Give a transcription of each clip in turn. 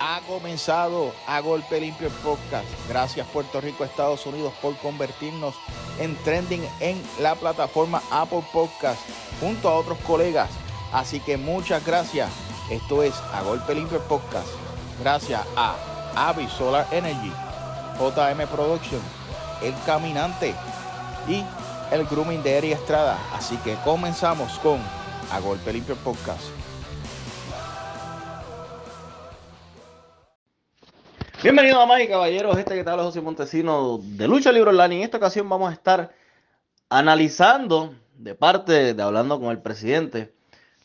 ha comenzado a golpe limpio el podcast. Gracias Puerto Rico, Estados Unidos por convertirnos en trending en la plataforma Apple Podcast junto a otros colegas. Así que muchas gracias. Esto es a golpe limpio podcast. Gracias a Avi Solar Energy, JM Production, El Caminante y el grooming de Eri Estrada. Así que comenzamos con A Golpe Limpio Podcast. Bienvenidos damas y caballeros, este que tal es José Montesino de Lucha Libre Online. En esta ocasión vamos a estar analizando de parte de hablando con el presidente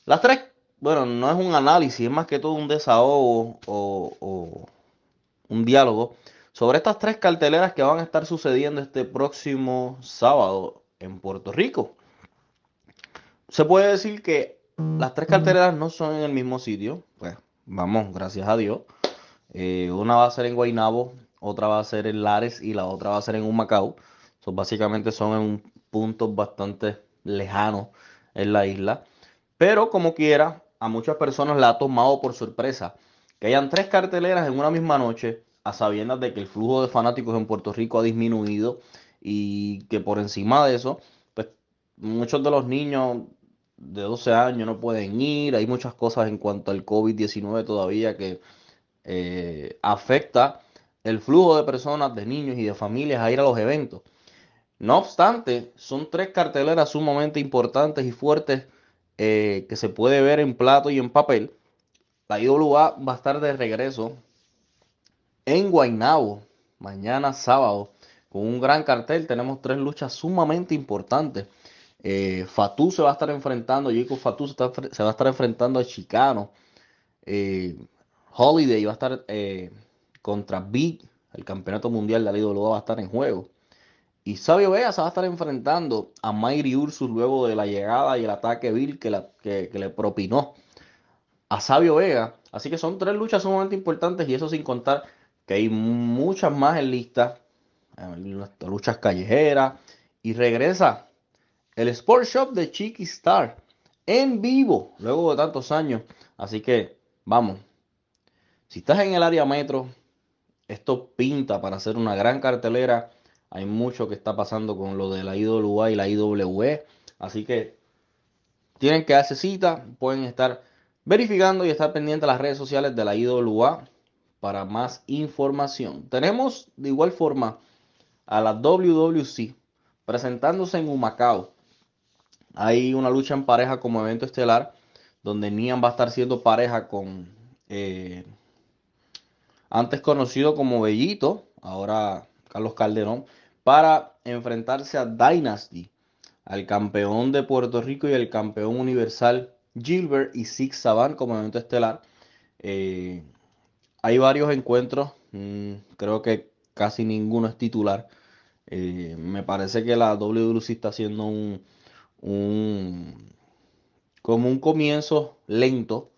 las tres, bueno, no es un análisis, es más que todo un desahogo o, o un diálogo sobre estas tres carteleras que van a estar sucediendo este próximo sábado en Puerto Rico. Se puede decir que las tres carteleras no son en el mismo sitio. Pues vamos, gracias a Dios. Eh, una va a ser en Guaynabo, otra va a ser en Lares y la otra va a ser en Humacao. So, básicamente son en puntos bastante lejanos en la isla. Pero como quiera, a muchas personas la ha tomado por sorpresa que hayan tres carteleras en una misma noche, a sabiendas de que el flujo de fanáticos en Puerto Rico ha disminuido y que por encima de eso, pues muchos de los niños de 12 años no pueden ir, hay muchas cosas en cuanto al COVID-19 todavía que eh, afecta el flujo de personas, de niños y de familias a ir a los eventos. No obstante, son tres carteleras sumamente importantes y fuertes eh, que se puede ver en plato y en papel. La IWA va a estar de regreso en Guaynabo mañana sábado con un gran cartel. Tenemos tres luchas sumamente importantes. Eh, Fatu se va a estar enfrentando, Jacob Fatu se, va a estar enfrentando a Chicano. Eh, Holiday va a estar eh, contra Big, el campeonato mundial de la IWA va a estar en juego. Y Sabio Vega se va a estar enfrentando a Mayri Ursus luego de la llegada y el ataque vil que, le propinó a Sabio Vega. Así que son tres luchas sumamente importantes y eso sin contar que hay muchas más en lista luchas callejeras y regresa el Sport Shop de Chiqui Star en vivo luego de tantos años. Así que vamos, si estás en el área metro, esto pinta para hacer una gran cartelera. Hay mucho que está pasando con lo de la IWA y la IWE. Así que tienen que darse cita, pueden estar verificando y estar pendientes de las redes sociales de la IWA para más información. Tenemos de igual forma a la WWC presentándose en Humacao. Hay una lucha en pareja como evento estelar donde Nian va a estar siendo pareja con eh, antes conocido como Bellito, ahora Carlos Calderón, para enfrentarse a Dynasty, al campeón de Puerto Rico y el campeón universal Gilbert y Six Saban como evento estelar. Eh, hay varios encuentros, mmm, creo que casi ninguno es titular. Eh, me parece que la WWC está haciendo un, un como un comienzo lento,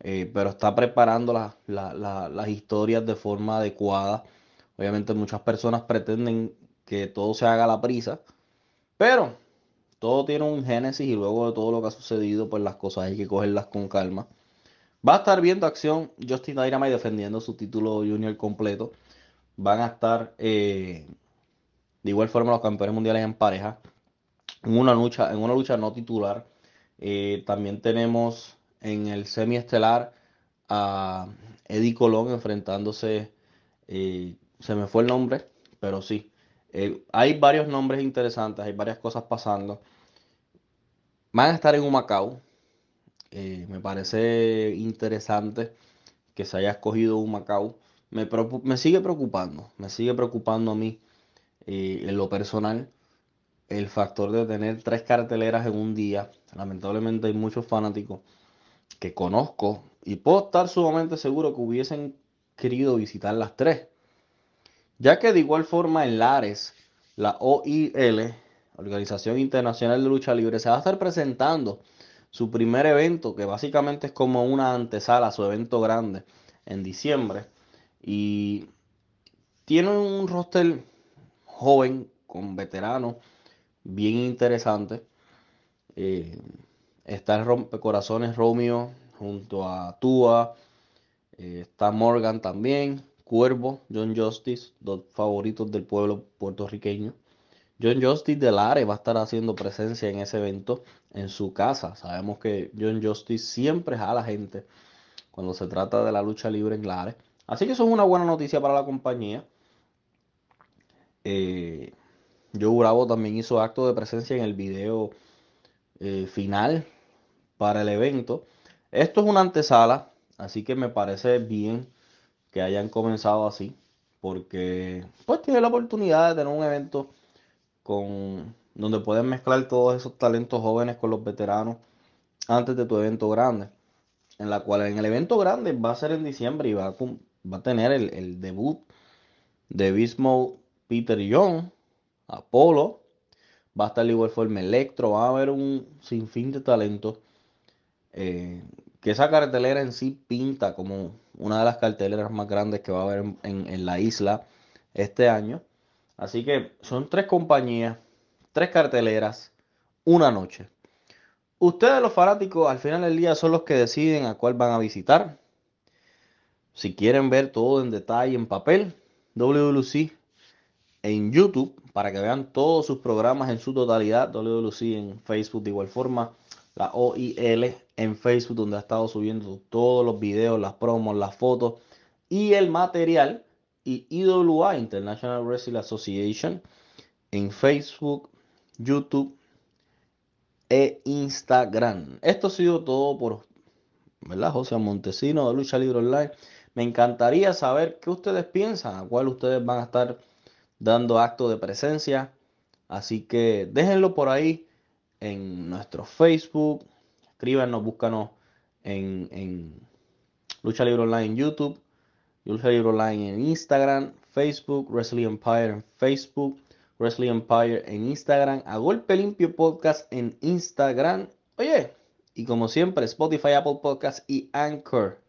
eh, pero está preparando la, la, la, las historias de forma adecuada. Obviamente muchas personas pretenden que todo se haga a la prisa, pero todo tiene un génesis y luego de todo lo que ha sucedido, pues las cosas hay que cogerlas con calma. Va a estar viendo acción Justin Dynamite defendiendo su título junior completo van a estar eh, de igual forma los campeones mundiales en pareja en una lucha, en una lucha no titular. Eh, también tenemos en el semiestelar a Eddie Colón enfrentándose, eh, se me fue el nombre, pero sí. hay varios nombres interesantes, hay varias cosas pasando. Van a estar en Humacao. me parece interesante que se haya escogido Humacao me, me sigue preocupando, me sigue preocupando a mí eh, en lo personal el factor de tener tres carteleras en un día. Lamentablemente hay muchos fanáticos que conozco y puedo estar sumamente seguro que hubiesen querido visitar las tres. Ya que de igual forma en Lares, la OIL, Organización Internacional de Lucha Libre, se va a estar presentando su primer evento, que básicamente es como una antesala a su evento grande en diciembre. Y tiene un roster joven, con veteranos, bien interesante. Eh, está el Rompecorazones Romeo junto a Tua. Eh, está Morgan también, Cuervo, John Justice, dos favoritos del pueblo puertorriqueño. John Justice de Lares va a estar haciendo presencia en ese evento en su casa. Sabemos que John Justice siempre jala gente cuando se trata de la lucha libre en Lares. Así que eso es una buena noticia para la compañía. Eh, Joe Bravo también hizo acto de presencia en el video eh, final para el evento. Esto es una antesala, así que me parece bien que hayan comenzado así, porque pues tiene la oportunidad de tener un evento con donde pueden mezclar todos esos talentos jóvenes con los veteranos antes de tu evento grande. En la cual en el evento grande va a ser en diciembre y va a, va a tener el, debut de Bismo Peter Young, Apolo, va a estar igual forma Electro, va a haber un sinfín de talentos. Eh, que esa cartelera en sí pinta como una de las carteleras más grandes que va a haber en la isla este año. Así que son tres compañías, tres carteleras, una noche. Ustedes los fanáticos al final del día son los que deciden a cuál van a visitar. Si quieren ver todo en detalle en papel, WWC en YouTube para que vean todos sus programas en su totalidad. WWC en Facebook de igual forma. La OIL en Facebook donde ha estado subiendo todos los videos, las promos, las fotos y el material y IWA, International Wrestling Association, en Facebook, YouTube e Instagram. Esto ha sido todo por ¿verdad? José Montesino de Lucha Libre Online. Me encantaría saber qué ustedes piensan, a cuál ustedes van a estar dando acto de presencia. Así que déjenlo por ahí en nuestro Facebook. Escríbanos, búscanos en, en Lucha Libre Online en YouTube Lucha Libre Online en Instagram, Facebook, Wrestling Empire en Facebook, Wrestling Empire en Instagram, a Golpe Limpio Podcast en Instagram. Oye, y como siempre, Spotify, Apple Podcast y Anchor.